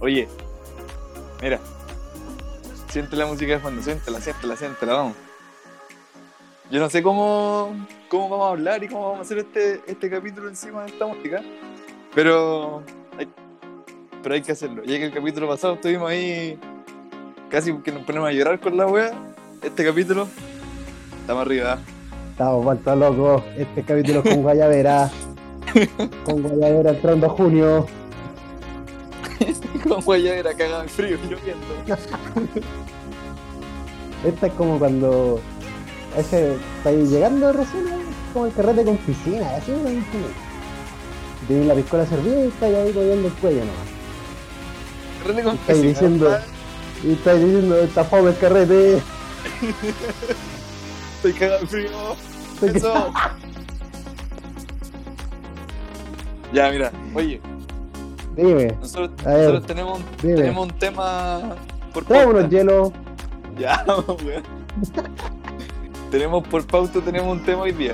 Oye, mira. Siente la música de fondo, siéntela, siéntela, siéntela, vamos. Yo no sé cómo, cómo vamos a hablar y cómo vamos a hacer este, este capítulo encima de esta música, pero hay, pero hay que hacerlo. Ya que el capítulo pasado estuvimos ahí casi que nos ponemos a llorar con la wea, este capítulo estamos arriba. Estamos vueltos locos. Este capítulo con Guayavera. con Guayavera entrando a junio. con Guayavera cagado en frío, lloviendo. Esta es como cuando ese estáis llegando recién, como el carrete con piscina, así una Tienes la piscola servida y estáis ahí cogiendo el cuello nomás. Carrete con estáis piscina, diciendo, y estáis diciendo, está fome el carrete. Estoy cagado en frío. Estoy Eso. Ya, mira, oye, Dime, nosotros, tenemos, un- dime. tenemos un tema por trae unos hielos. Ya, weón. tenemos por pauta, tenemos un tema hoy día.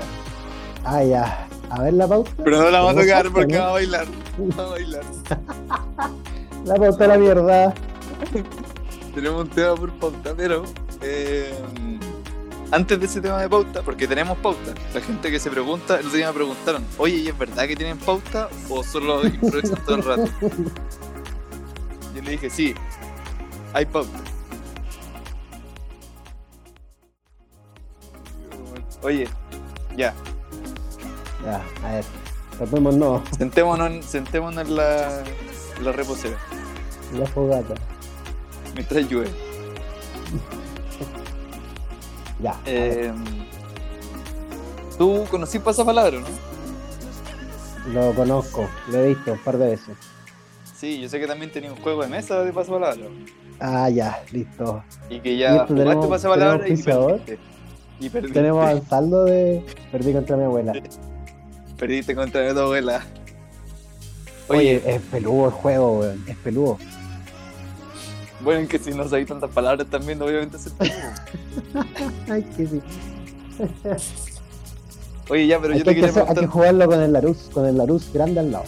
Ah, ya. A ver la pauta. Pero no la vamos a tocar pauta, porque ¿no? va a bailar. Va a bailar. La pauta de la mierda. tenemos un tema por pauta, pero eh, antes de ese tema de pauta, porque tenemos pauta, la gente que se pregunta, el otro día me preguntaron, oye, ¿y es verdad que tienen pauta o solo improvisan todo el rato? Yo le dije, sí, hay pauta. Oye, ya, Ya, a ver. Topémonos sentémonos, en- sentémonos en la, en la reposera la fogata. mientras llueve. Ya. Eh, Tú conocí pasapalabra, ¿no? Lo conozco, lo he visto un par de veces. Sí, yo sé que también tenía un juego de mesa de pasapalabra. Ah, ya, listo. Y que ¿Y ya esto jugaste pasapalabra y perdiste. Y perdiste. Tenemos al saldo de. Perdí contra mi abuela. Perdiste contra tu abuela. Oye, Oye, es peludo el juego, weón. Es peludo. Bueno, es que si no sabéis tantas palabras también, obviamente se Ay, que sí. Oye, ya, pero Hay yo que, te quería hacer- hay que jugarlo con el Larus, con el Larus grande al lado.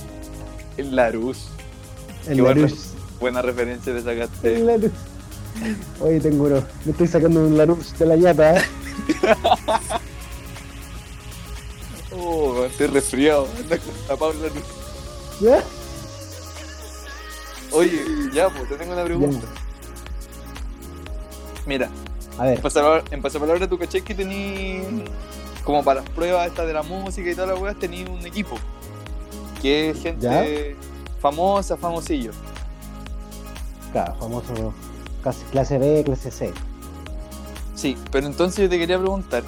El Larus. El Qué buena, Larus. buena referencia te El sacaste. Larus. Oye, tengo uno. Me estoy sacando un Larus de la ñata. ¿eh? Oh, estoy resfriado. Anda con tapado el Larus. ¿Ya? Oye, ya, pues te tengo una pregunta. Mira, A ver, En pasapalabra, en pasapalabra tú caché que tení como para las pruebas estas de la música y todas las weas tení un equipo que es gente ¿Ya? famosa, famosillo. claro, famoso clase B, clase C. Sí, pero entonces yo te quería preguntar,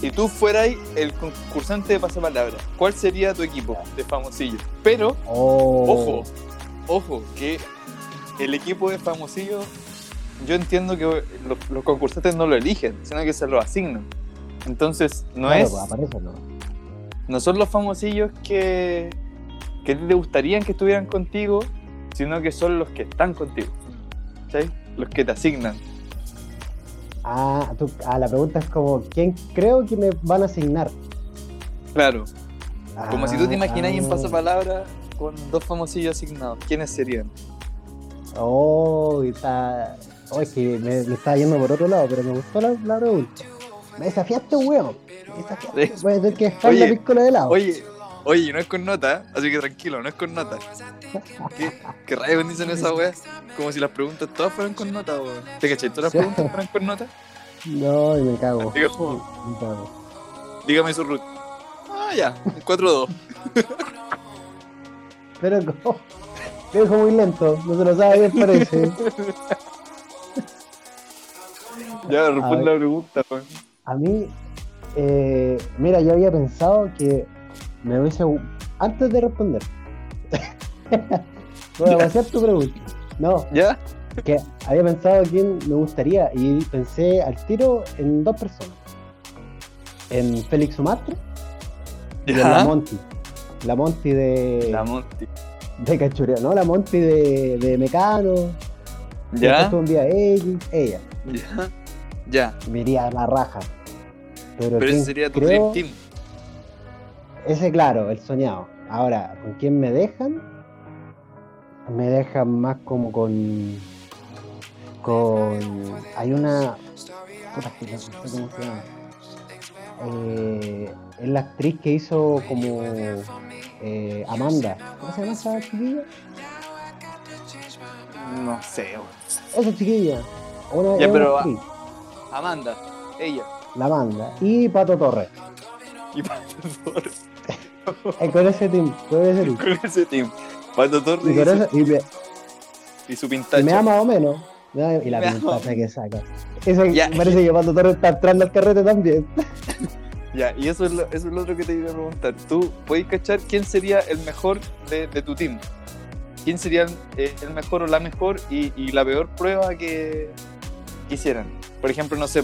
si tú fueras el concursante de pasapalabra, ¿cuál sería tu equipo de famosillo? Pero, Oh. ojo, ojo, que el equipo de famosillo, yo entiendo que los, los concursantes no lo eligen, sino que se lo asignan. Entonces, no Claro, es pues, aparece, ¿no? no son los famosillos que, que te gustarían que estuvieran contigo, sino que son los que están contigo. ¿Sí? Los que te asignan. Ah, tú- ah, la pregunta es como, ¿quién creo que me van a asignar? Claro. Como si tú te Ah, imaginas en ah. pasapalabra con dos famosillos asignados. ¿Quiénes serían? Oh, está. Oh, es que me, me estaba yendo por otro lado, pero me gustó la, la pregunta. Me desafiaste, weón. Me desafiaste. Voy a tener que dejar la Oye, piscola de lado. Oye, oye, no es con nota, así que tranquilo, no es con nota. ¿Qué, qué rayos dicen esa wea? Como si las preguntas todas fueran con nota, weón. ¿Te cachai? ¿Todas las preguntas fueran con nota? No, y me cago. Diga, como, Me cago. dígame su root. Ah, ya, un 4-2. Pero como. Dijo muy lento, no se lo sabe bien, parece. Ya, A responde la pregunta. A mí, eh, mira, yo había pensado que me hubiese. Antes de responder, voy a vaciar tu pregunta. No, ¿Ya? que había pensado quién me gustaría y pensé al tiro en dos personas. En Félix Sumatra y en la. Monty. La Monty de, La Monty. de Cachureo, ¿no? La Monty de, de Mecano. ¿Ya? Un día X, ella. ¿Ya? Ya. Me iría a la raja. Pero, Pero ese ¿quién sería tu creo? Dream Team. Ese, claro, el soñado. Ahora, ¿con quién me dejan? me deja más como con. con. Hay una. puta, que no sé cómo se llama. Eh, es la actriz que hizo como eh, Amanda. ¿Cómo se llama esa chiquilla? No sé, weón. Esa chiquilla. Una, Ya, una pero- Amanda, ella. la Amanda. Y Pato Torres. Y Pato Torres. Eh, con ese team, con ese team. Con ese team. Pato Torres Y, y, eso- y me, y su pintacha. me da más o menos. Y la pintaza que saca. Eso Ya. parece que Pato Torres está entrando al carrete también. Ya, y eso es, lo, eso es lo otro que te iba a preguntar. ¿Tú puedes cachar quién sería el mejor de, de tu team? ¿Quién sería el, el mejor o la mejor y, y la peor prueba que, que hicieran? Por ejemplo, no sé,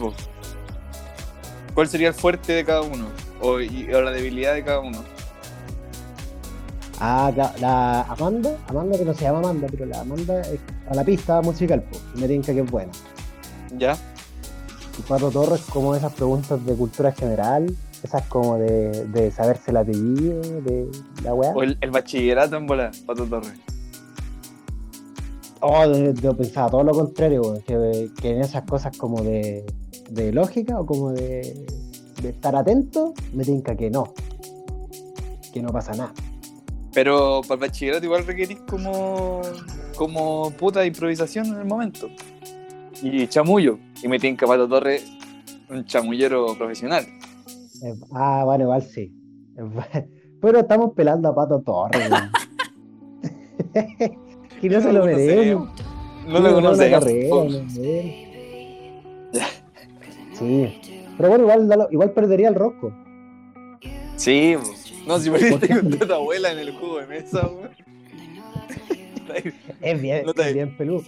¿cuál sería el fuerte de cada uno? O, y- o la debilidad de cada uno. Ah, la, la Amanda, Amanda que no se llama Amanda, pero la Amanda es a la pista musical, pues. Me tinca que es buena. ¿Ya? Pato Torres como esas preguntas de cultura general, esas como de, de saberse el apellido, de la weá. O el, el bachillerato en bola, Pato Torres. Oh, yo, yo pensaba todo lo contrario, que, que en esas cosas como de, de lógica o como de, de estar atento, me tinca que no. Que no pasa nada. Pero para el bachillerato igual requerís como, como puta improvisación en el momento. Y chamullo. Y me tinca Pato Torres un chamullero profesional. Eh, ah, bueno, igual sí. Pero estamos pelando a Pato Torres, que no se lo merece. No lo conocemos. Sí. Pero bueno, igual, igual perdería el rosco. Sí, no, si perdiste con tu abuela en el juego de mesa, weón. Es bien, No es bien peludo.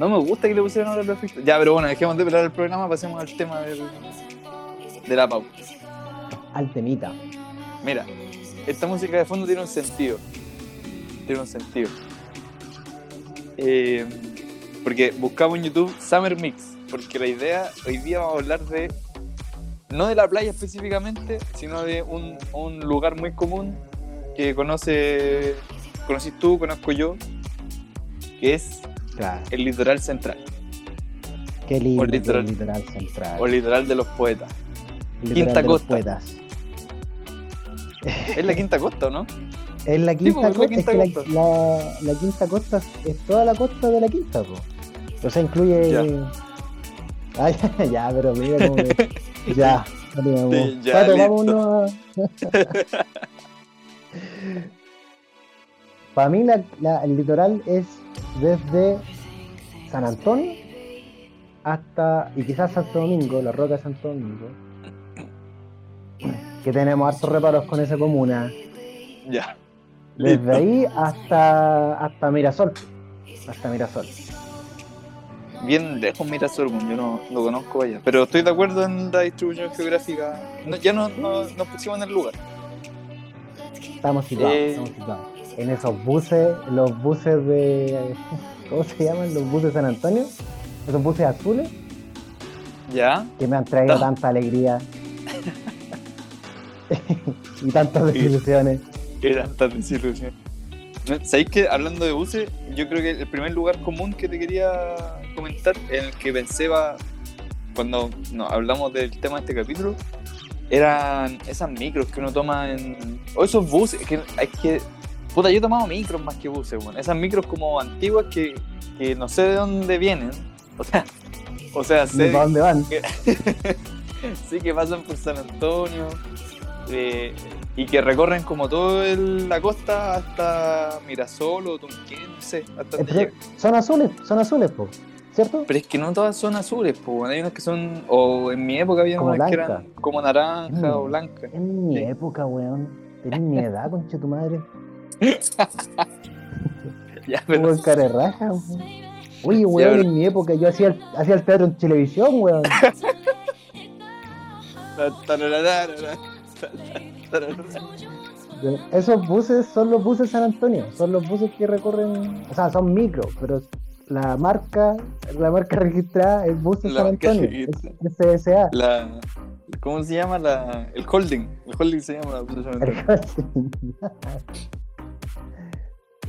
No me gusta que le pusieran ahora fiesta. Ya, pero bueno, dejemos de pelar el programa, pasemos al tema del, de la pauta. Al temita. Mira, esta música de fondo tiene un sentido. Tiene un sentido. Eh, porque buscamos en YouTube Summer Mix, porque la idea, hoy día vamos a hablar de, no de la playa específicamente, sino de un, un lugar muy común que conoce, conoces tú, conozco yo, que es Claro. el litoral central, Qué lindo. O que literal. es litoral central. o el litoral de los poetas. Litoral Quinta Costa. poetas. Es la quinta costa, ¿o ¿no? Es la Sí, quinta po, es la costa. quinta es que costa. la, la- la quinta costa es toda la costa de la quinta, po. O sea, incluye. Ya. Ah, ya, ya, pero mira cómo me- Ya. Sí, ya, Pato, vámonos a- Para mí la- la- el litoral es desde San Antonio hasta, y quizás Santo Domingo, la roca de Santo Domingo, que tenemos hartos reparos con esa comuna, Ya. desde Listo. ahí hasta, hasta Mirasol, hasta Mirasol. bien lejos Mirasol, yo no lo conozco allá. Pero estoy de acuerdo en la distribución geográfica. No, ya no, no- nos pusimos en el lugar. Estamos situados, Eh. estamos situados. En esos buses, los buses de, ¿cómo se llaman? Los buses de San Antonio, esos buses azules, ¿Ya? que me han traído No. tanta alegría y tantas desilusiones. Qué tanta desilusión. No, ¿Sabéis que hablando de buses, yo creo que el primer lugar común que te quería comentar, en el que pensé va, cuando no, hablamos del tema de este capítulo, eran esas micros que uno toma en. O esos buses, que hay que. Puta, yo he tomado micros más que buses, weón. Esas micros como antiguas que, que no sé de dónde vienen. O sea, o sea, sé, para dónde van. sí que pasan por San Antonio eh, y que recorren como toda la costa hasta Mirasol o Tunquén, no sé, hasta Eh, son azules, son azules, po, ¿cierto? Pero es que no todas son azules, pues, hay unas que son, o en mi época había Como unas que eran como naranja Mm. o blanca. En mi Sí. época, weón. Tenés mi edad, concha tu madre. Ya, pero, Hubo cara de raja, weón. Oye, weón, pero- en mi época yo hacía el, hacía el teatro en televisión, weón. Esos buses son los buses San Antonio, son los buses que recorren, o sea, son micro, pero la marca, la marca registrada es Buses La San Antonio, SSA. La, ¿Cómo se llama la, el holding? El holding se llama la Plaza Cemental.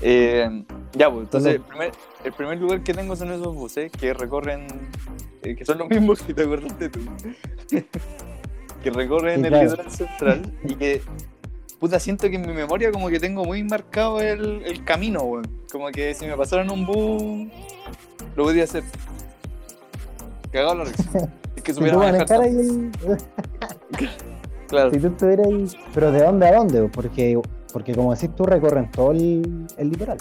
Eh, ya, pues, entonces el primer, el primer lugar que tengo son esos buses que recorren, eh, que son los mismos que te acordaste tú, que recorren Sí, el claro. litoral central y que, puta, siento que en mi memoria como que tengo muy marcado el, el camino, weón. Como que si me pasaran un bus, lo podía hacer. Cagado la risa. Es que supiera manejar. ahí, Claro. si tú estuvieras ahí, pero ¿de dónde a dónde? Porque, porque como decís tú, recorren todo el, el litoral.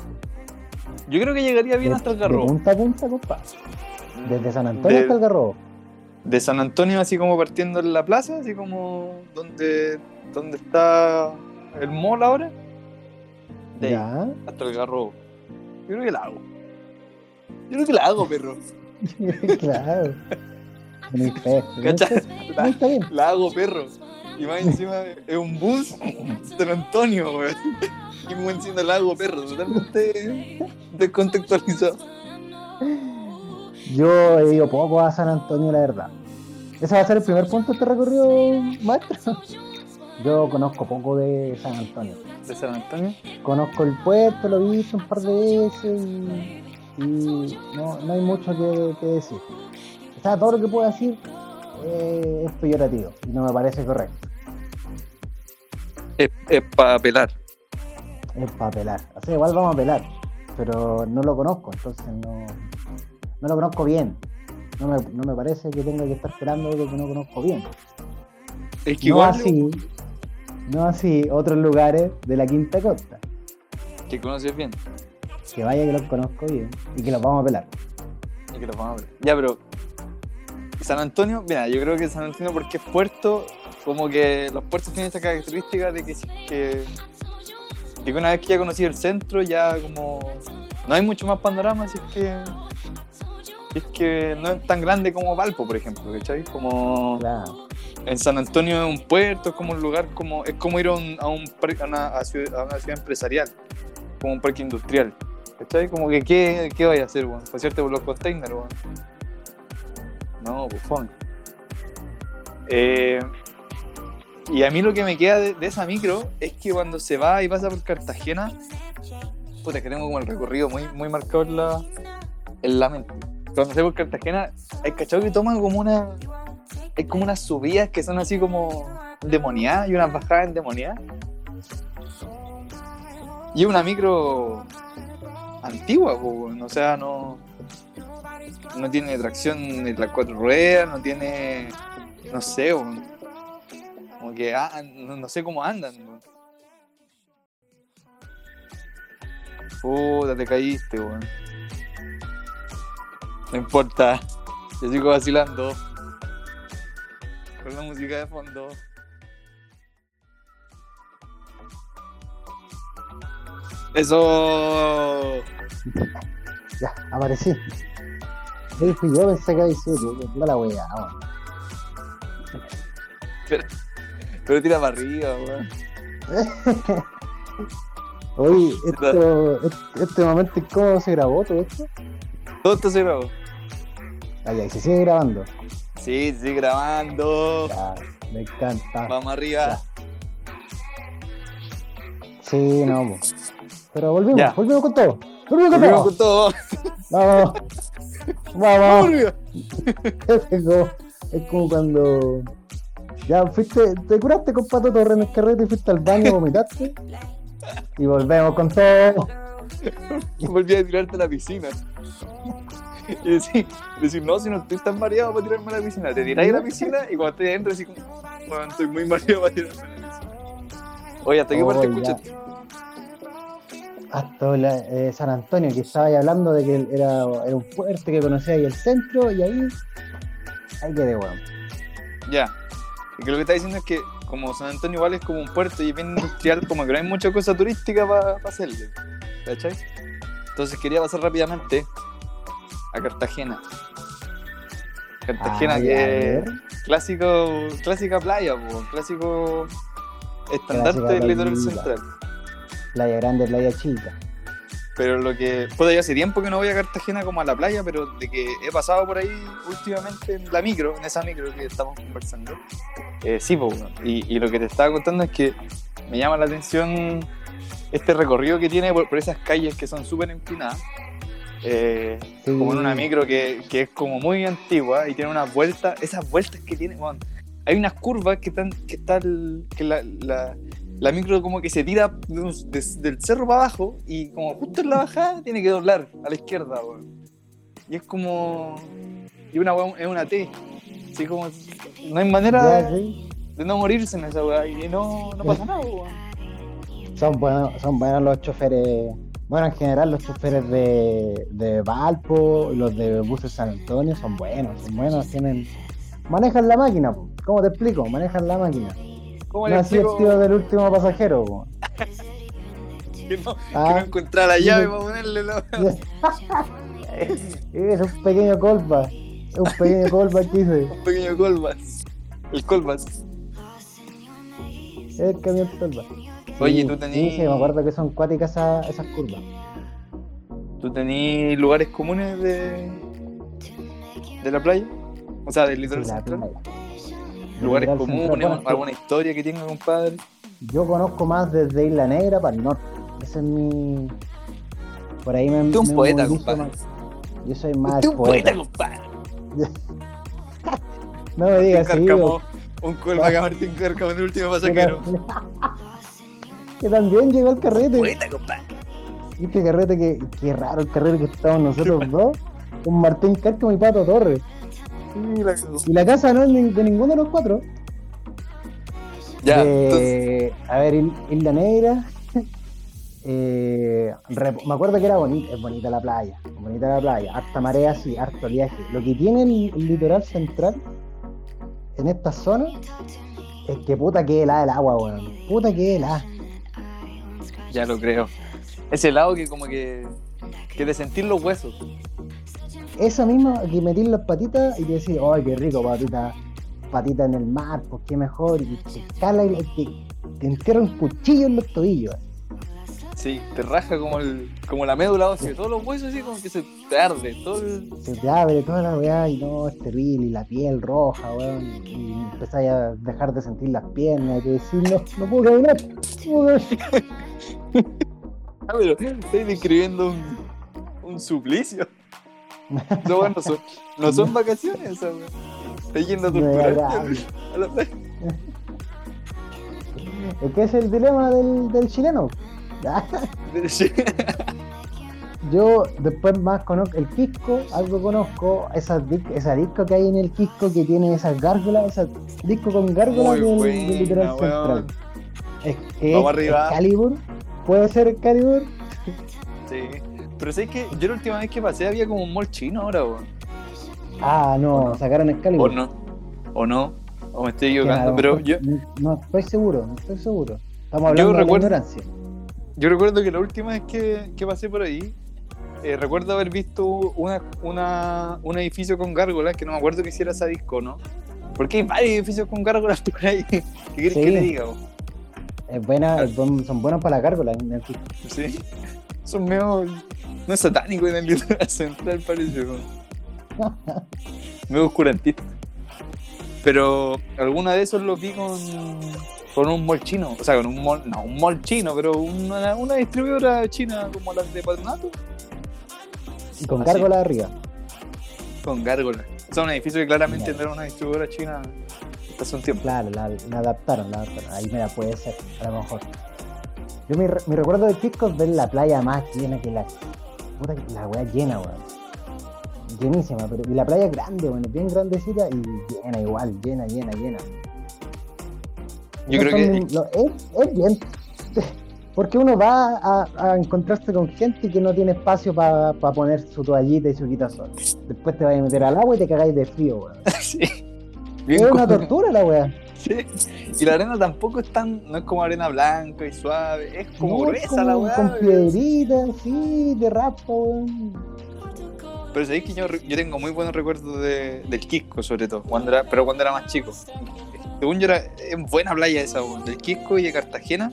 Yo creo que llegaría bien De- hasta el De Garrobo. punta a punta, compadre. Desde San Antonio De- hasta el Garrobo. de San Antonio, así como partiendo en la plaza, así como donde, donde está el mall ahora, de ahí Ya. hasta el garrobo. Yo creo que la hago. Yo creo que la hago, perro. claro. La, está bien. la hago, perro. Y más encima es un bus San Antonio, weón. Y muy encima la hago, perro. Totalmente descontextualizado. Yo he ido poco a San Antonio, la verdad. ¿Ese va a ser el primer punto de este recorrido, maestro? Yo conozco poco de San Antonio. De San Antonio. Conozco el puerto, lo he visto un par de veces y, y no, no hay mucho que, que decir. O sea, todo lo que puedo decir eh, es peyorativo y no me parece correcto. Es, es para pelar. Es para pelar. O sea, igual vamos a pelar, pero no lo conozco, entonces no, no lo conozco bien. No me, no me parece que tenga que estar esperando algo que no conozco bien. Es que No igual así, no así otros lugares de la Quinta Costa. que conoces bien. Que vaya que los conozco bien y que los vamos a pelar. Y que los vamos a ver. Ya, pero. San Antonio, mira, yo creo que San Antonio, porque es puerto, como que los puertos tienen esta característica de que, que, que una vez que ya conocí el centro, ya como. No hay mucho más panorama, así es que. Es que no es tan grande como Valpo, por ejemplo, ¿cachai? Como Claro. en San Antonio es un puerto, es como un lugar, como es como ir a, un, a, un a una, a ciudad, una ciudad empresarial, como un parque industrial. ¿Cachai? Como que, ¿qué, qué vaya a hacer, weón? Pasearte por los containers, weón. No, bufón. Eh, y a mí lo que me queda de, de esa micro es que cuando se va y pasa por Cartagena, puta, que tengo como el recorrido muy, muy marcado en la, en la mente. Cuando se va por Cartagena, hay cachado que toman como una. Hay como unas subidas que son así como endemoniadas y unas bajadas endemoniadas. Y es una micro antigua, o sea, no, no tiene tracción en las cuatro ruedas, no tiene, no sé. Como que ah, no, no sé cómo andan. Puta, te caíste, weón. No importa, yo sigo vacilando. Con la música de fondo. Eso. Ya, aparecí. Yo pensé que había sido tú, no la wea, weón. Pero tira para arriba, weón. Oye, esto, este, este momento, ¿cómo se grabó todo esto? Todo esto se grabó. Ahí, ahí, se sigue grabando. Sí, sí, grabando. Ya, me encanta. Vamos arriba. Sí, no, po. Pero volvimos, Ya. volvimos con todo. Volvimos con Volvimos todo. con todo. Vamos. Vamos es como cuando ya fuiste, te curaste con Pato Torre en el carrete y fuiste al baño, vomitaste. Y volvemos con todo. Volví a tirarte a la piscina. Y decir, decir, no, si no estoy tan mareado para tirarme a la piscina. Te tiráis a la piscina y cuando estoy adentro, así como, bueno, estoy muy mareado para tirarme a la piscina. Oye, ¿hasta qué Oh, parte escuchaste? Hasta la- eh, San Antonio, que estaba ahí hablando de que era, era un puerto que conocía ahí el centro, y ahí, ahí quedé, weón. Ya. Y que lo que está diciendo es que como San Antonio igual es como un puerto y es bien industrial, como que no hay mucha cosa turística para hacerle. ¿Cachai? Entonces quería pasar rápidamente a Cartagena. Cartagena Ah, que es clásico, clásica playa, po, clásico estandarte del litoral central. Playa Grande, Playa Chica. Pero lo que. Puedo ya hace tiempo que no voy a Cartagena como a la playa, pero de que he pasado por ahí últimamente en la micro, en esa micro que estamos conversando. Eh, sí, pues, y, y lo que te estaba contando es que me llama la atención este recorrido que tiene por, por esas calles que son súper empinadas. Eh, Sí. como en una micro que, que es como muy antigua y tiene unas vueltas, esas vueltas que tiene, weón, hay unas curvas que están, que el- que la, la, la micro como que se tira de un- de- del cerro para abajo y como justo en la bajada tiene que doblar a la izquierda, weón. Y es como, y una weón, es una T, así como, no hay manera de no morirse en esa weá y no, no pasa nada, weón. Son buenos, son buenos los choferes. Bueno, en general los choferes de, de Valpo, los de buses San Antonio son buenos, son buenos, tienen. Manejan la máquina. ¿cómo te explico? Manejan la máquina. ¿Cómo No le el tío del último pasajero, po. que no, que Ah. no encontraba la llave para ponerle la Es un pequeño colpa. Es un pequeño colpa que hice. un pequeño colbas. El colbas. Es el camión colpa. Oye, tú Sí, tenés, sí, me acuerdo que son cuáticas esas, esas curvas. tú tenés lugares comunes de, de la playa, o sea, del Sí, litoral la central. playa. Lugares comunes, alguna historia que tenga, compadre. Yo conozco más desde Isla Negra para el norte. Ese es mi. Por ahí me. Es un me poeta, compadre. más. Yo soy más es un poeta, compadre. No me digas así. Un colba Martín Cárcamo en el último que, pasajero. que también llegó el carrete. Poeta, compadre. Y este carrete que. Qué raro el carrete que estamos nosotros dos. Con Martín Cárcamo y Pato Torres. La. Y la casa no es de ninguno de los cuatro. Ya, de- entonces, A ver, Isla Negra. eh, me acuerdo que era bonita, es bonita la playa, bonita la playa, harta marea, sí, harto viaje. Lo que tiene el, el litoral central en esta zona es que puta que helada el agua, weón. Puta que helada. ya lo creo. Ese lado que como que, que de sentir los huesos. Esa misma que metir las patitas y decir, ay, qué rico, patita, patita en el mar, pues qué mejor. Y te cala y te, te entierra un cuchillo en los tobillos. Sí, te raja como, el, como la médula ósea, todos los huesos así como que se te arde, todo el- se te abre toda la weá y no, es terrible, y la piel roja, weón, y empezáis a dejar de sentir las piernas, y que decir, no, no puedo caminar, no puedo caminar. Ah, pero estoy describiendo un, un suplicio. No, bueno, no son, no son vacaciones, esa. Estoy yendo a Me torturar agrada. a la playa. Es que es el dilema del, del chileno. Yo después más conozco el Quisco, algo conozco, esa, dis- esa disco que hay en el Quisco que tiene esas gárgolas, disco con gárgolas del, del litoral central. Es, es Vamos arriba. Excalibur, puede ser Excalibur, Sí. Pero sé que yo la última vez que pasé había como un mall chino ahora, weón. ah ¿O no, no? sacaron O Excalibur. no. O no. O me estoy equivocando. Pero yo, No estoy seguro, no estoy seguro. Estamos hablando de recuerdo- la ignorancia. yo recuerdo que la última vez que, que pasé por ahí, eh, recuerdo haber visto una, una, un edificio con gárgolas, que no me acuerdo que hiciera esa disco, ¿no? Porque hay varios edificios con gárgolas por ahí. ¿Qué quieres Sí. que te diga? weón? Es buena, es buen- son buenos para la gárgola en el Quisco. Sí. Son medio. No es satánico en el litoral central, parece. Medio oscurantista. Pero alguna de esos los vi con, con un mall chino. O sea, con un mall. No, un mall chino, pero una, una distribuidora china como las de Patronato. Y con Así. gárgola arriba. Con gárgolas. O sea, un edificio que claramente no era una distribuidora china hasta hace un tiempo. Claro, la, la adaptaron, la adaptaron. Ahí mira, puede ser, a lo mejor. Yo mi recuerdo de Quisco es ver la playa más llena que la. Puta que la weá llena, weón. Llenísima, pero. Y la playa es grande, weón, es bien grandecita y llena igual, llena, llena, llena. Yo Esos creo que- es, es bien. Porque uno va a, a encontrarse con gente que no tiene espacio para poner su toallita y su quitasol. Después te vas a meter al agua y te cagáis de frío, weón. sí. Es una tortura la weá. Sí. Y la arena tampoco es tan. No es como arena blanca y suave. Es como No, gruesa como la weá. Con piedritas, sí, de weón. Pero sabéis que yo, yo tengo muy buenos recuerdos de, del Quisco, sobre todo, cuando era, pero cuando era más chico. Según yo, era es buena playa esa, del Quisco y de Cartagena.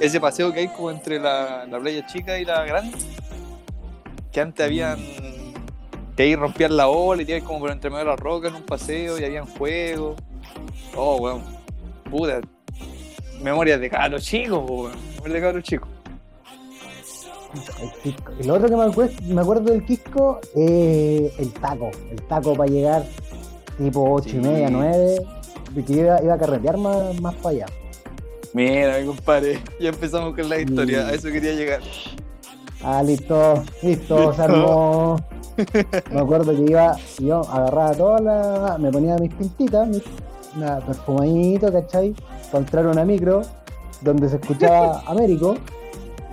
Ese paseo que hay como entre la, la playa chica y la grande. que antes habían que ahí rompían la ola y ibas como por entre medio de la roca en un paseo y habían juegos. Oh, weón. Puta. Memorias de cabros chicos, weón. Memorias de cabros chicos. El otro que me acuerdo, me acuerdo del Quisco es el taco. El taco para llegar tipo 8 Sí. y media, 9. Que iba, iba a carretear más, más para allá. Mira, mi compadre, ya empezamos con la historia, a eso quería llegar. Ah, listo, listo, se armó. Me acuerdo que iba, yo agarraba todas las. Me ponía mis pintitas, mis, una perfumadito, ¿cachai? Para entrar a una micro donde se escuchaba Américo.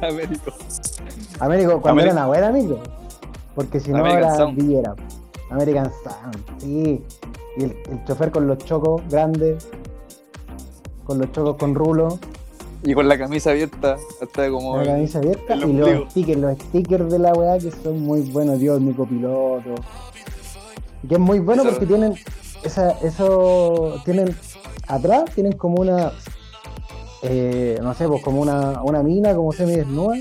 Américo. Américo, cuando era una buena micro. Porque si no American era Sound. Villera. American Sound, sí. Y el, el chofer con los chocos grandes. Con los chocos con rulo. Y con la camisa abierta, hasta como. La camisa abierta el y los ombligo. stickers, los stickers de la weá que son muy buenos, Dios, mi copiloto. Que es muy bueno Eso- porque tienen esa, eso tienen atrás, tienen como una eh, no sé, pues como una, una mina como semi desnuda,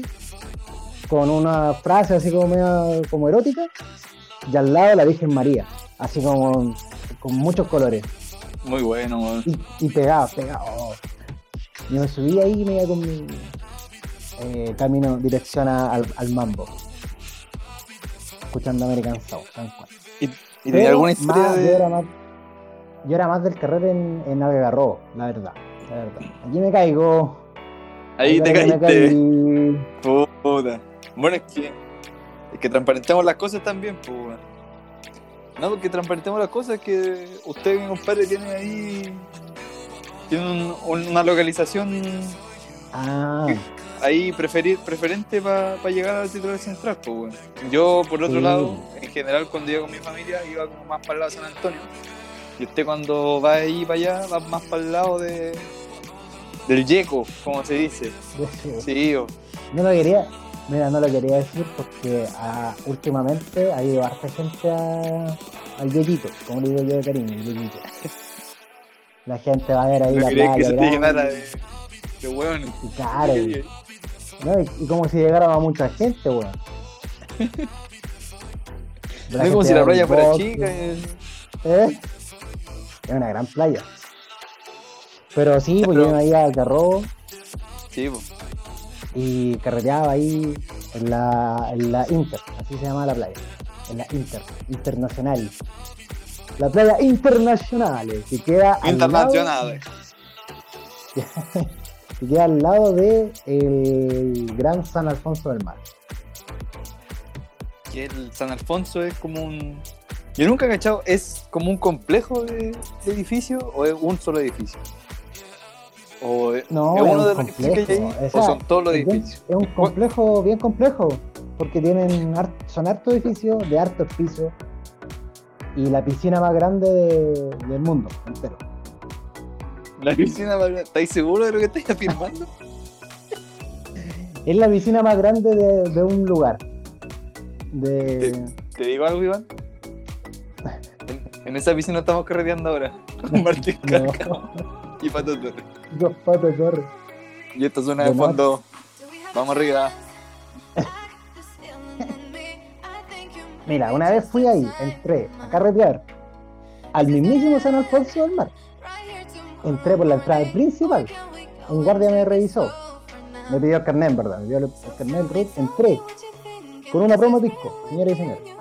con una frase así como media como erótica, y al lado la Virgen María, así como con muchos colores. Muy bueno. Y, y pegado, pegado. Yo me subí ahí y me iba con mi eh, camino dirección a- al, al mambo. Escuchando American Sound, tal cual. ¿Y, y tenía alguna historia más, yo, de.? era más, yo era más del carrete en, en Algarrobo, la verdad. La verdad. Aquí me caigo. Ahí te caíste. caí. Puta. Bueno, es que. Es que transparentemos las cosas también, pues, weón. No, porque transparentemos las cosas que usted, mi compadre, tiene ahí. Tiene un- un- una localización Ah, ahí preferir, preferente para llegar al titular central, pues, weón. Yo, por otro Sí. lado, en general, cuando iba con mi familia, iba como más para el lado de San Antonio. Y usted, cuando va ahí para allá, va más para el lado de. del Yeco, como se dice. Sí, o- No lo quería, mira, no lo quería decir porque ah, últimamente ha ido harta gente a- al Yeyito, como le digo yo de cariño, el Yeyito. La gente va a ver ahí no la quería que playa se te llenara de, de hueones. y claro, y, no, y- y como si llegara mucha gente, weón. No es como si la playa fuera chica. eh. ¿Eh? Es una gran playa. Pero sí, pues yo me iba al Garrobo Sí, pues. y carreteaba ahí en la, en la Inter, así se llama la playa, en la Inter, Internacional. La playa Internacional, que queda al Internacional. que queda al lado de el Gran San Alfonso del Mar. Que el San Alfonso es como un. Yo nunca he cachado, ¿es como un complejo de, de edificios o es un solo edificio? ¿O es, No, es es uno un de los edificios que hay ahí? complejo, o ¿O sea, son todos los bien- edificios? Es un complejo bien complejo, porque tienen son hartos edificios de hartos pisos y la piscina más grande de- del mundo entero. La piscina, más grande. ¿estáis seguros de lo que estáis afirmando? Es la piscina más grande de, de un lugar. De... ¿Te digo algo, Iván? En, esa piscina estamos carreteando ahora. Con Martín No. Cárcamo y Pato Torres. Dos patas torre. Y esto suena de De fondo. Vamos arriba. Mira, una vez fui ahí, entré a carretear al mismísimo San Alfonso del Mar. Entré por la entrada principal. Un guardia me revisó. Me pidió el carnet, en verdad. Me pidió el, carnet. Entré con una promo disco, señores y señores.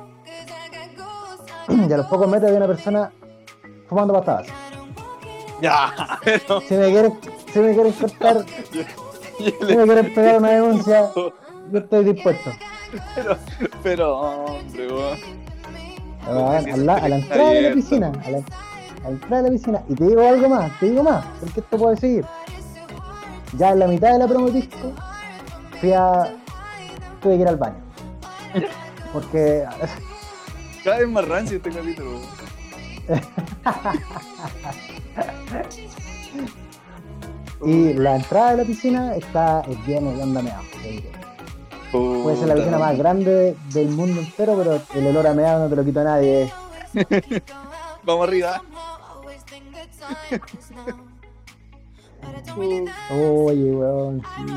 Y a los pocos metros había una persona fumando pastadas. Ya, pero. Si me quieren, si me quieren cortar, si me quieren pegar una denuncia, yo estoy dispuesto. Pero, pero, hombre, weón. A, la, a la entrada de la piscina, a la, a la entrada de la piscina. Y te digo algo más, te digo más, porque esto puede seguir. Ya en la mitad de la promo disco, fui a. tuve que ir al baño. Porque Cada vez más rancio este capítulo, y la entrada de la piscina está es bien meado. diré. Puede ser la piscina más grande del mundo entero, pero el olor a meado no te lo quita nadie. Vamos arriba. Oye, weón, sí.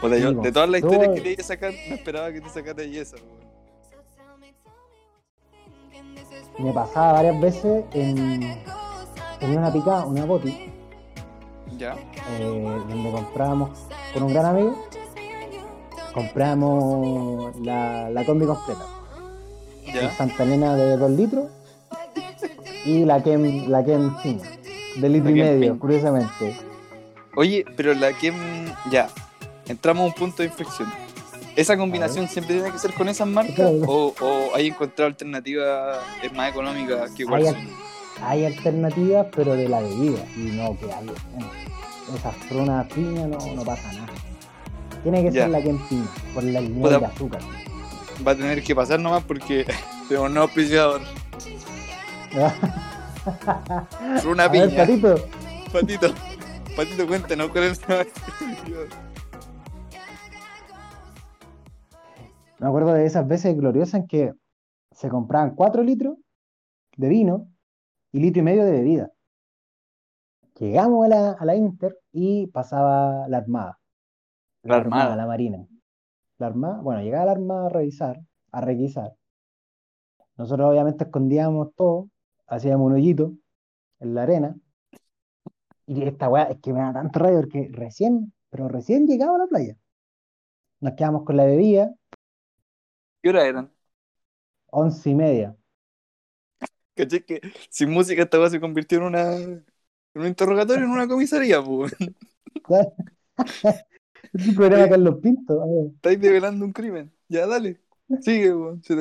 O de, yo- todas las historias que te iba a sacar, no esperaba que te sacaras esa, weón. Me pasaba varias veces en. Tenía una picada, una boti, Ya. eh, donde comprábamos con un gran amigo. Compramos la, la combi completa. Ya. El Santa Elena de 2 litros y la Ken, la Ken Fin, de litro La y medio, curiosamente. Oye, pero la mm, Ya. Entramos a un punto de inflexión. ¿Esa combinación siempre tiene que ser con esas marcas? ¿O, o hay encontrado alternativas es más económicas que igual Hay, alternativas, pero de la bebida. Y no, que algo. esas frunas piña no, no pasa nada. Tiene que Ya. ser la Ken Piña, por la línea Puta. de azúcar. Va a tener que pasar nomás porque tenemos un nuevo auspiciador. Una A ver, piña. patito, Patito. Patito, cuéntanos cuál es el nuevo Me acuerdo de esas veces gloriosas en que se compraban 4 litros de vino y litro y medio de bebida. Llegamos a la, a la Inter y pasaba la Armada. La Armada. la Marina. La Armada, bueno, llegaba la Armada a revisar, a requisar. Nosotros obviamente escondíamos todo, hacíamos un hoyito en la arena. Y esta weá es que me da tanto rayo porque recién, pero recién llegaba a la playa. Nos quedamos con la bebida, ¿Qué hora eran? once y media. ¿Caché que sin música esta weá se convirtió en una. en un interrogatorio en una comisaría, pues? Es un programa de Carlos Pinto. Estáis develando un crimen. Ya, dale. Sigue,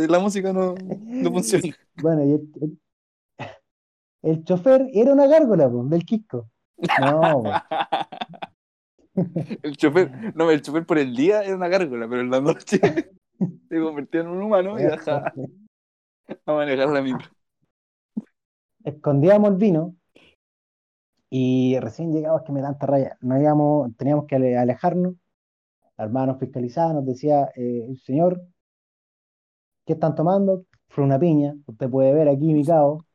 La música no, no funciona. Bueno, y el, el- el chofer era una gárgola, po, del Quisco. No. El chofer, no, el chofer por el día era una gárgola, pero en la noche se convirtió en un humano y dejaba a manejar la micro. Escondíamos el vino y recién llegamos que me da tanta raya. Íbamos, teníamos que ale- alejarnos. La hermana nos fiscalizaba, nos decía, eh, señor, ¿qué están tomando? Fue una piña, usted puede ver aquí mi cabo.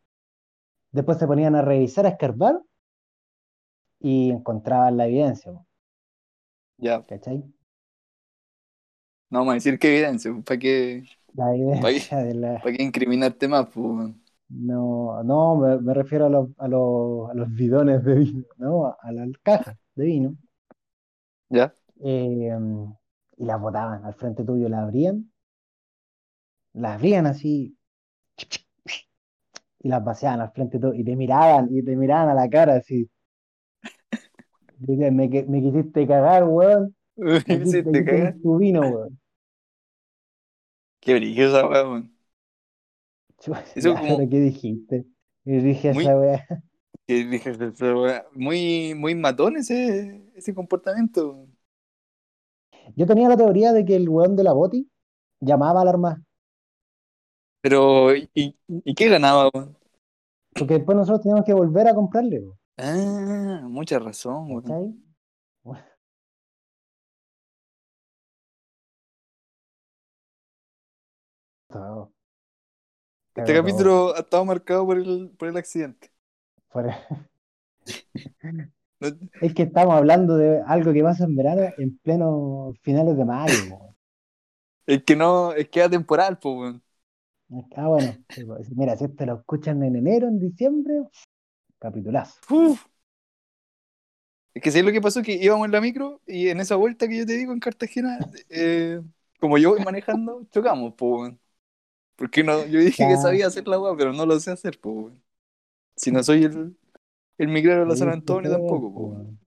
Después se ponían a revisar, a escarbar y encontraban la evidencia, Ya, ¿cachai? No vamos a decir qué evidencia, ¿para qué, La evidencia de la... para qué incriminarte más, pues, weón? No, no, me, me refiero a los, a los, a los bidones de vino, ¿no? A, las cajas de vino. ¿Ya? Eh, y las botaban al frente tuyo, la abrían, las abrían así, y las vaciaban al frente tuyo, y te miraban, y te miraban a la cara así. Me, que- me quisiste cagar, weón. Me quisiste te quitar cagas. tu vino, weón. Qué brillo esa weá, weón. Eso como- ¿qué dijiste? Y dije Muy- esa weá. Que dije, esa weá, muy, muy matón ese, ese comportamiento. weón. Yo tenía la teoría de que el weón de la boti llamaba a la armada. Pero, ¿y, y qué ganaba, weón? Porque después nosotros teníamos que volver a comprarle, po, Ah, mucha razón, weón. Este capítulo ha estado marcado por el, por el accidente. Por- Es que estamos hablando de algo que pasa en verano en pleno finales de mayo. Es que no, es que era temporal, pues. Ah, bueno. Mira, si esto lo escuchan en enero, en diciembre, capitulazo. Uf. Es que ¿sabes lo que pasó? Que íbamos en la micro y en esa vuelta que yo te digo en Cartagena, eh, como yo voy manejando, chocamos, pues. Porque no, yo dije que sabía hacer la weá, pero no lo sé hacer, pues, weón. Si no soy el, el migrero de la San Antonio tampoco, po. weón.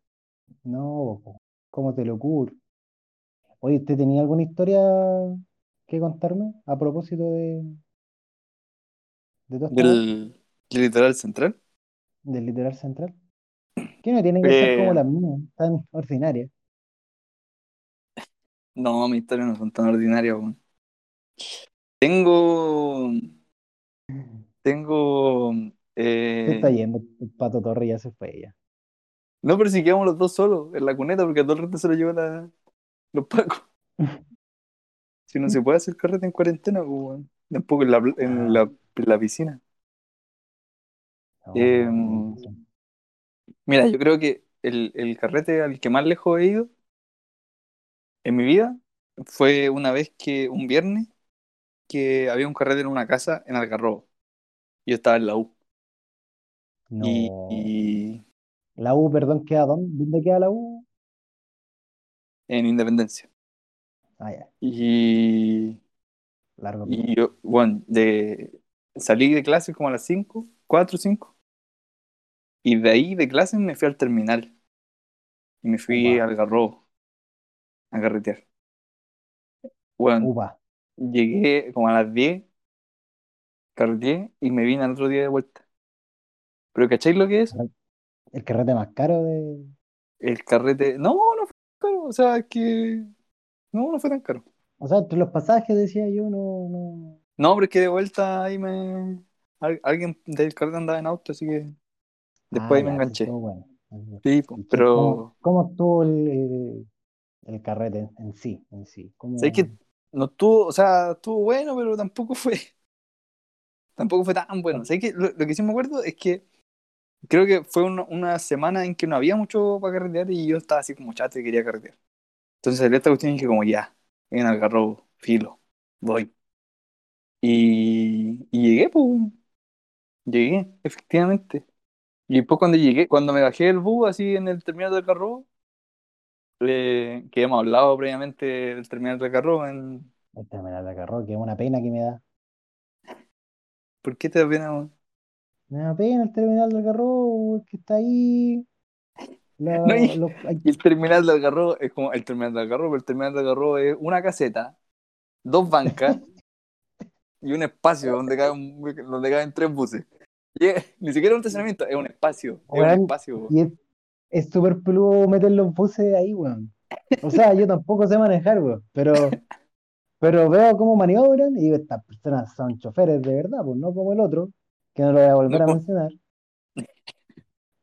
No, po. ¿cómo te lo ocurre? Oye, ¿usted tenía alguna historia que contarme a propósito de, de todo Del, litoral central. del litoral central? Que no tienen que ser Eh. como las mías, tan ordinarias. No, mis historias no son tan ordinarias, weón. Tengo. Tengo. Se Eh, está yendo, el Pato Torre ya se fue ya. no, pero si quedamos los dos solos en la cuneta porque a todo el rato se lo llevan la- los pacos. Si no se puede hacer carrete en cuarentena, pues. Tampoco en la, en la, en la piscina. No, Eh, no, no, no. Mira, yo creo que el, el carrete al que más lejos he ido en mi vida fue una vez que, un viernes, que había un carrete en una casa en Algarrobo. Yo estaba en la U. No. Y, y La U, perdón, ¿queda dónde? ¿Dónde queda la U? en Independencia. Ah, ya, Y, largo. y yo, bueno, de, salí de clase como a las 5, 4 o 5. Y de ahí de clase me fui al terminal. Y me fui Upa. al Algarrobo a carretear. Bueno, Upa. Llegué como a las 10, carreteé y me vine al otro día de vuelta. Pero ¿cacháis lo que es? El carrete más caro de. El carrete. No, no fue caro. O sea, que. No, no fue tan caro. O sea, entre los pasajes decía yo, no, no. No, pero es que de vuelta ahí me. al- Alguien del carrete andaba en auto, así que. Después Ah, ahí me enganché. bueno. Sí, po, ¿Y qué- pero. ¿Cómo, cómo estuvo el, el- carrete en, sí? En sí? ¿Cómo- Sé que no estuvo, o sea, estuvo bueno, pero tampoco fue. Tampoco fue tan bueno. Sé que lo, lo que sí me acuerdo es que creo que fue una, una semana en que no había mucho para carretear y yo estaba así como chato y quería carretear. Entonces salió esta cuestión y dije como ya, en Algarrobo, filo, voy. Y, y llegué, pues. Llegué, efectivamente. Y después cuando llegué, cuando me bajé del bus así en el terminal del Algarrobo, eh, que hemos hablado previamente del terminal del Algarrobo, en El terminal de Carro, que es una pena que me da. ¿por qué te da pena? Me da pena el terminal de Carro, que está ahí. La- No, y- los- hay- Y el terminal del Algarrobo es como el terminal del Algarrobo, pero el terminal del Algarrobo es una caseta, dos bancas y un espacio donde caben, donde caben tres buses. Y es- ni siquiera un estacionamiento, es un espacio, es un espacio. weón. y es es súper peludo meter los buses ahí, weón. O sea, yo tampoco sé manejar, weón, pero, pero veo cómo maniobran y digo, estas personas son choferes de verdad, pues no como el otro, que no lo voy a volver a No. mencionar.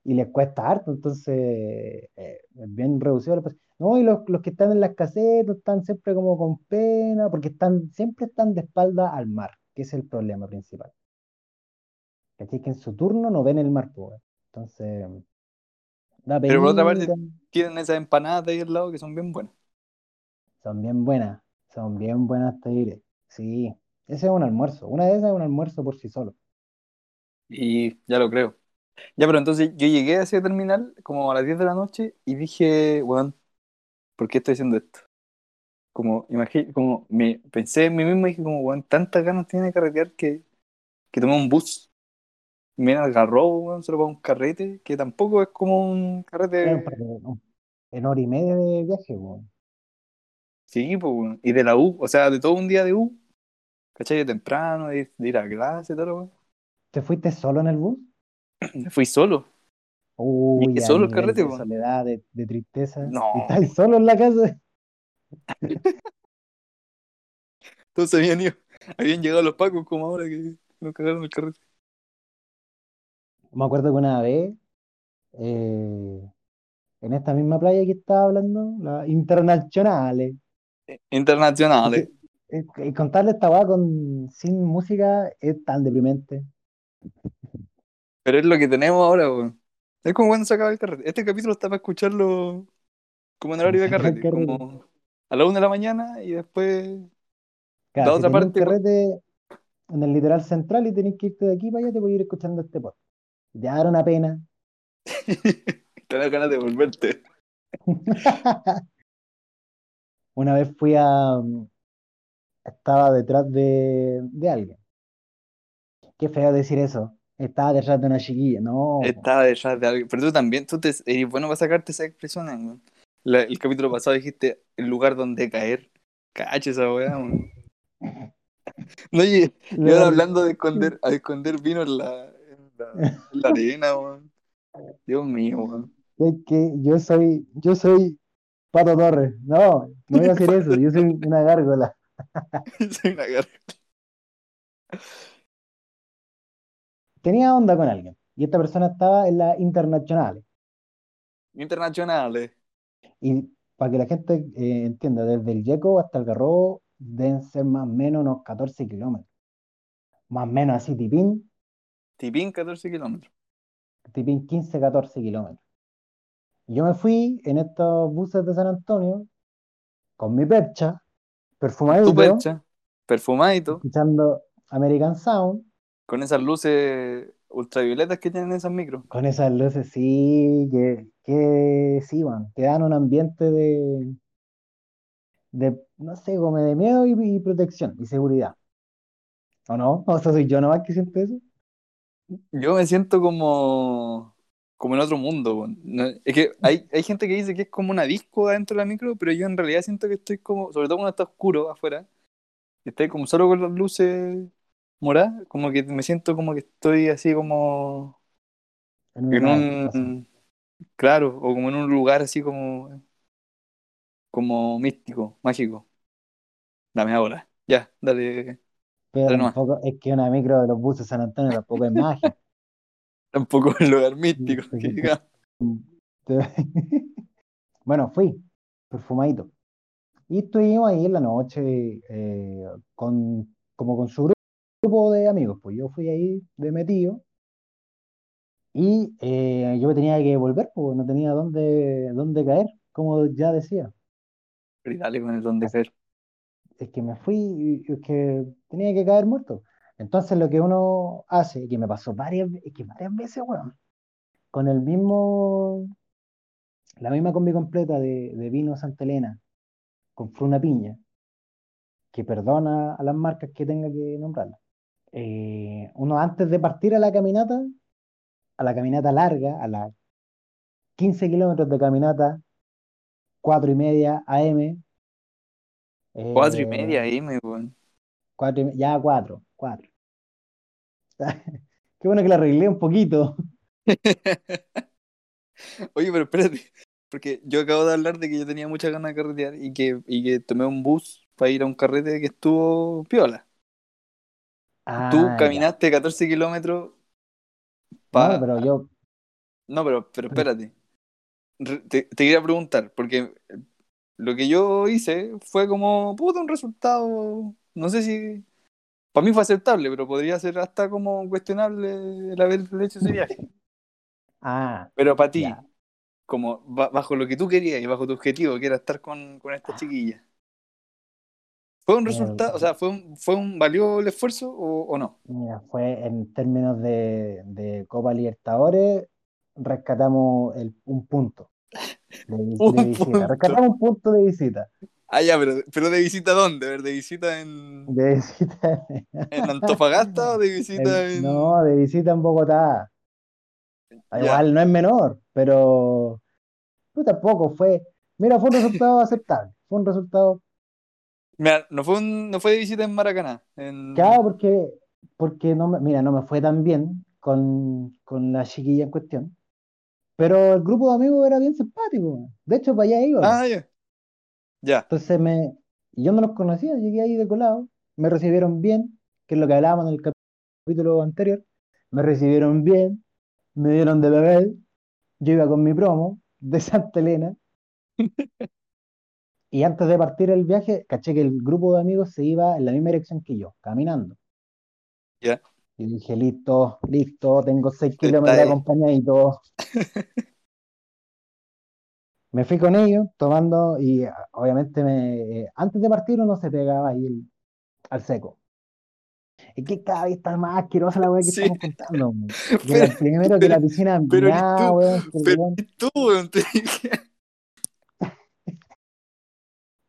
Y les cuesta harto, entonces eh, es bien reducido. No, y los, los que están en las casetas están siempre como con pena, porque están, siempre están de espalda al mar, que es el problema principal. ¿Cachai? Que en su turno no ven el mar, pues. Entonces, da Pero por otra parte, tienen esas empanadas de ahí al lado que son bien buenas. Son bien buenas, son bien buenas, te diré. Sí, ese es un almuerzo. Una de esas es un almuerzo por sí solo. Y ya lo creo. Ya, pero entonces yo llegué a ese terminal como a las 10 de la noche y dije, weón, ¿por qué estoy haciendo esto? Como, imagínate, como me pensé en mí mismo y dije, como, weón, tantas ganas tiene de carretear que, que tomé un bus. Y me agarró, weón, solo para un carrete, que tampoco es como un carrete. En hora y media de viaje, weón. Sí, pues, weón. Y de la U, o sea, de todo un día de U, ¿cachai? De temprano, de, de ir a clase y todo, weón. ¿Te fuiste solo en el bus? Me fui solo. Uy, al solo nivel carrete, de weón. soledad, de, de tristeza. No. ¿Y estás solo en la casa? Entonces habían ido, habían llegado los pacos como ahora que nos cagaron el carrete. Me acuerdo que una vez, eh, en esta misma playa que estaba hablando, la internacionales, Internacionales. eh, eh, contarle esta weá con, sin música es tan deprimente. Pero es lo que tenemos ahora, weón. Es como cuando se acaba el carrete. Este capítulo está para escucharlo como en horario de carrete, carrete. como a la una de la mañana y después Claro, la si otra un parte. pues. carrete en el litoral central y tenés que irte de aquí para allá, te voy a ir escuchando este podcast. Te va a dar una pena. Te da ganas de volverte. Una vez fui a... mm, Estaba detrás de, de alguien. Qué feo decir eso. Estaba detrás de una chiquilla. No. Estaba detrás de algo. Pero tú también, tú te, eres bueno para sacarte esas expresiones, weón. La- el capítulo pasado dijiste el lugar donde caer. Cacha esa weá. No, y, y ahora La- hablando de esconder, a esconder vino en la, la, en la arena, weón. Dios mío, weón. Es que yo soy, yo soy Pato Torres. No, no voy a hacer eso. Yo soy una gárgola. Soy una garra. Tenía onda con alguien. Y esta persona estaba en la internacional. Internacionales. Y para que la gente eh, entienda, desde el Yeco hasta el Garrobo deben ser más o menos unos 14 kilómetros. Más o menos así, tipín, Tipín, 14 kilómetros. tipín 15, 14 kilómetros. Yo me fui en estos buses de San Antonio con mi percha, Tu perfumadito, percha, perfumadito, escuchando American Sound, con esas luces ultravioletas que tienen esas micros. con esas luces, sí, que, que sí, man, que dan un ambiente de, de, no sé, como de miedo y, y protección y seguridad. ¿O no? ¿O sea, soy yo nomás que siento eso? Yo me siento como, como en otro mundo. No, es que hay, hay gente que dice que es como una disco adentro de la micro, pero yo en realidad siento que estoy como, sobre todo cuando está oscuro afuera, estoy como solo con las luces moradas, como que me siento como que estoy así como En en un, claro, o como en un lugar así como, como místico, mágico. Dame ahora. Ya, dale, Pero tampoco, es que una micro de los buses de San Antonio tampoco es magia. Tampoco un lugar místico, Porque- que digamos. Bueno, fui, perfumadito. Y estuvimos ahí en la noche eh, con, como con su gru- grupo de amigos. Pues yo fui ahí de metido y eh, yo me tenía que volver, pues no tenía dónde, dónde caer, como ya decía. Y dale con el don de caer. Es que me fui es que tenía que caer muerto. Entonces lo que uno hace, que me pasó varias, que varias veces, weón, con el mismo, la misma combi completa de, de vino Santa Elena, con Fruna Piña, que perdona a las marcas que tenga que nombrarlas. Eh, uno antes de partir a la caminata, a la caminata larga, a las 15 kilómetros de caminata, 4 y media AM, eh, Cuatro y media me weón. Cuatro y ya 4, 4. Qué bueno que la arreglé un poquito. Oye, pero espérate, porque yo acabo de hablar de que yo tenía muchas ganas de carretear y que, y que tomé un bus para ir a un carrete que estuvo piola. Tú Ah, ya. caminaste 14 kilómetros No, para... pero yo, No, pero, pero espérate. Te quería preguntar, porque lo que yo hice fue como, puta, un resultado, no sé si... Para mí fue aceptable, pero podría ser hasta como cuestionable el haber hecho ese viaje. ah, Pero para ti, ya. como ba- bajo lo que tú querías y bajo tu objetivo, que era estar con, con esta chiquilla. ¿Fue un Mira, resultado, o sea, fue un, fue un valió el esfuerzo o, o no? Mira, fue en términos de, de Copa Libertadores, rescatamos el, un punto de, Un visita. punto. Rescatamos un punto de visita. Ah, ya, pero, pero de visita dónde? A ver, ¿de visita en, De visita en Antofagasta o de visita en- en... no, de visita en Bogotá. Ya. Igual no es menor, pero pues tampoco fue. Mira, fue un resultado aceptable. Fue un resultado Mira, no fue, un, no fue de visita en Maracaná. En... Claro, porque, porque no me, mira, no me fue tan bien con, con la chiquilla en cuestión, pero el grupo de amigos era bien simpático. De hecho, para allá iba. Ah, ya. Ya. Entonces me, yo no los conocía, llegué ahí de colado, me recibieron bien, que es lo que hablábamos en el cap- capítulo anterior, me recibieron bien, me dieron de beber, yo iba con mi promo de Santa Elena, y antes de partir el viaje, caché que el grupo de amigos se iba en la misma dirección que yo, caminando. Ya. Y dije, listo, listo, tengo seis Está kilómetros ahí. Me fui con ellos tomando y ah, obviamente me, eh, antes de partir uno se pegaba ahí el- al seco. Es que cada vez está más asquerosa la weá que Sí. estamos contando. Pero, primero que la piscina pero tú, que el pero tú, weón, te dije.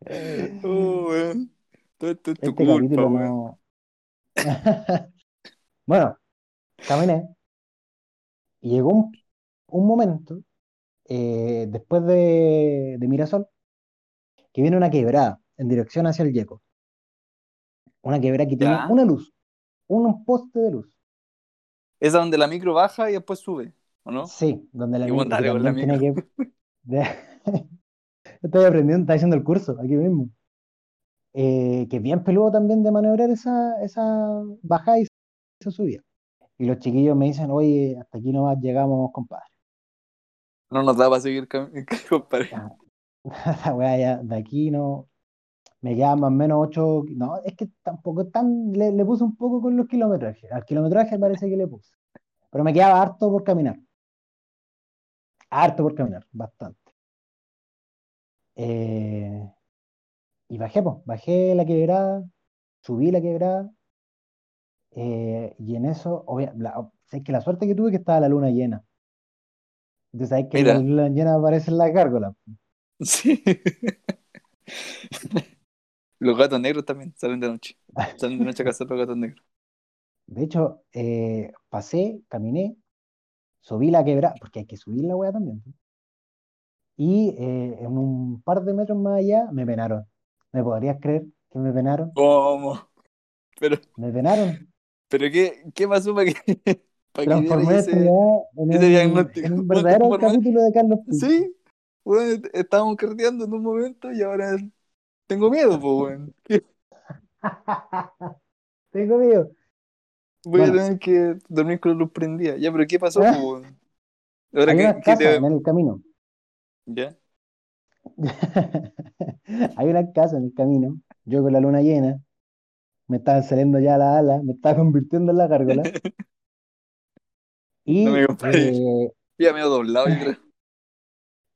Oh, weón. Todo esto es tu Este culpa, weón. no. Bueno, caminé y llegó un, un momento eh, después de, de Mirasol que viene una quebrada en dirección hacia el Yeco. Una quebrada que tiene Ya. una luz, un poste de luz. Esa donde la micro baja y después sube, ¿o no? Sí, donde la micro dale la tiene que. Estoy aprendiendo, está haciendo el curso aquí mismo. Eh, que es bien peludo también de maniobrar esa, esa bajada y esa subida. Y los chiquillos me dicen, oye, hasta aquí nomás llegamos, compadre. No nos da para seguir, compadre. Esa weá ya, de aquí no. Me quedan más o menos 8. No, es que tampoco es tan. Le, puse un poco con los kilometrajes. Al kilometraje parece que le puse. Pero me quedaba harto por caminar. Harto por caminar, bastante. Eh, y bajé, pues, bajé la quebrada, subí la quebrada, eh, y en eso, obvia- la, sé que la suerte que tuve que estaba la luna llena. Entonces, sabes que Mira. la luna llena aparece en la gárgola. Sí. Los gatos negros también salen de noche. Salen de noche a cazar los gatos negros. De hecho, eh, pasé, caminé, subí la quebrada, porque hay que subir la weá también. Y eh, en un par de metros más allá me penaron. ¿Me podrías creer que me penaron? ¿Cómo? Pero, Me penaron. pero ¿qué, qué que, para que Transformé ese... weá en un, diagnóstico. en un Bueno, verdadero capítulo de Carlos Pinto. Sí, bueno, estábamos carreteando en un momento y ahora tengo miedo, pues, weón. Tengo miedo. Voy Bueno. a tener que dormir con la luz prendida. Ya, pero ¿qué pasó, Ah. pues? Ahora Hay que, unas casas te... en el camino. ¿Ya? Hay una casa en el camino. Yo con la luna llena. Me estaban saliendo ya las alas. Me estaba convirtiendo en la gárgola. Y No me compares. eh, Ya medio doblado, yo creo.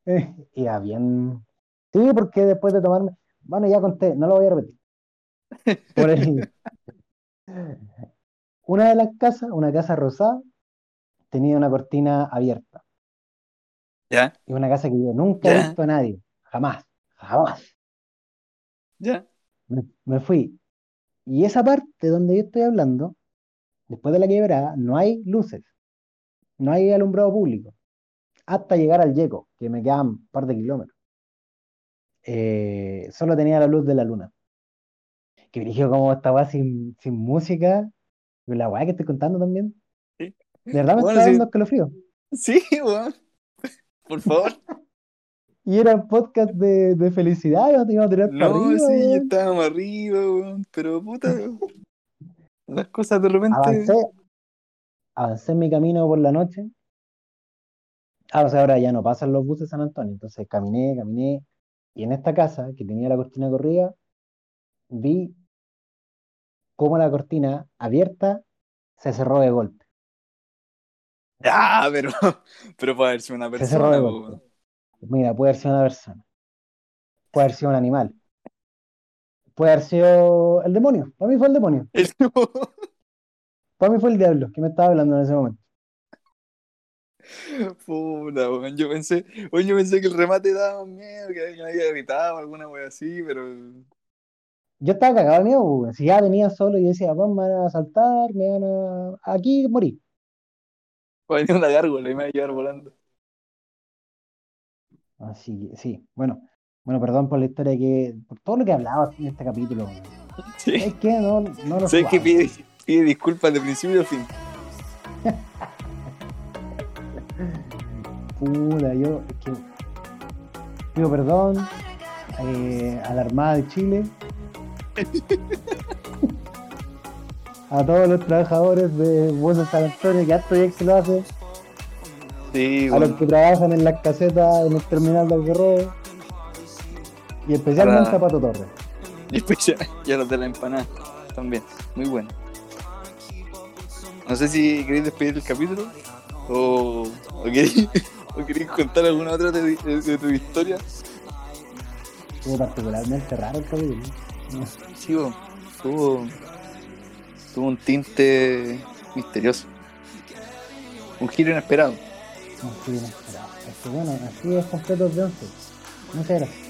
Eh, Iba bien. Sí, porque después de tomarme. Bueno, ya conté, no lo voy a repetir. Por el- Una de las casas, una casa rosada, tenía una cortina abierta. ¿Ya? Y una casa que yo nunca he Ya. visto a nadie. Jamás. Jamás. ¿Ya? Me, me fui. Y esa parte donde yo estoy hablando, después de la quebrada, no hay luces. No hay alumbrado público. Hasta llegar al Yeco, que me quedan un par de kilómetros. Eh, solo tenía la luz de la luna. Que dirigió como esta weá sin, sin música. La weá que estoy contando también. Sí. De verdad me Bueno, está sí. dando escalofrío. Sí, weón. Por favor. Y era un podcast de, de felicidad, y no te iba a tirar para No, arriba, sí, estábamos arriba, weón. Pero puta. Las cosas de repente. Avancé, avancé en mi camino por la noche. Ah, o sea, ahora ya no pasan los buses San Antonio. Entonces caminé, caminé. Y en esta casa, que tenía la cortina corrida, vi cómo la cortina abierta se cerró de golpe. Ya, pero. Pero puede haber sido una Se cerró persona, de golpe. Mira, puede haber sido una persona. Puede haber sido un animal. Puede haber sido el demonio. Para mí fue el demonio. El- Para mí fue el diablo que me estaba hablando en ese momento. Puta, weón. Yo pensé, yo pensé que el remate daba miedo, que alguien había gritado, alguna wea así, pero. Yo estaba cagado de miedo, weón. Si ya venía solo y decía, pues me van a asaltar, me van a. Aquí morí. Va a venir una gárgola y me va a llevar volando. Así que sí. Bueno, bueno, perdón por la historia que. por todo lo que hablaba en este capítulo. weón. Sí. Es que no, no lo Sé que pide, pide disculpas de principio a fin. Puta, yo es que pido perdón eh, a la Armada de Chile, a todos los trabajadores de Buses San Antonio, que harto bien que lo hacen, Sí, a los que trabajan en las casetas, en el terminal del correo, y especialmente a Pato Torres. Y después ya, ya los de la empanada también. Muy bueno. No sé si queréis despedir el capítulo o, o queréis, o queréis contar alguna otra de, de- de tu historia. Estuvo particularmente raro el capítulo. Sí, weón. tuvo, tuvo un tinte misterioso. Un giro inesperado. No, sí, no, es que bueno, así es completo de once. Muchas gracias.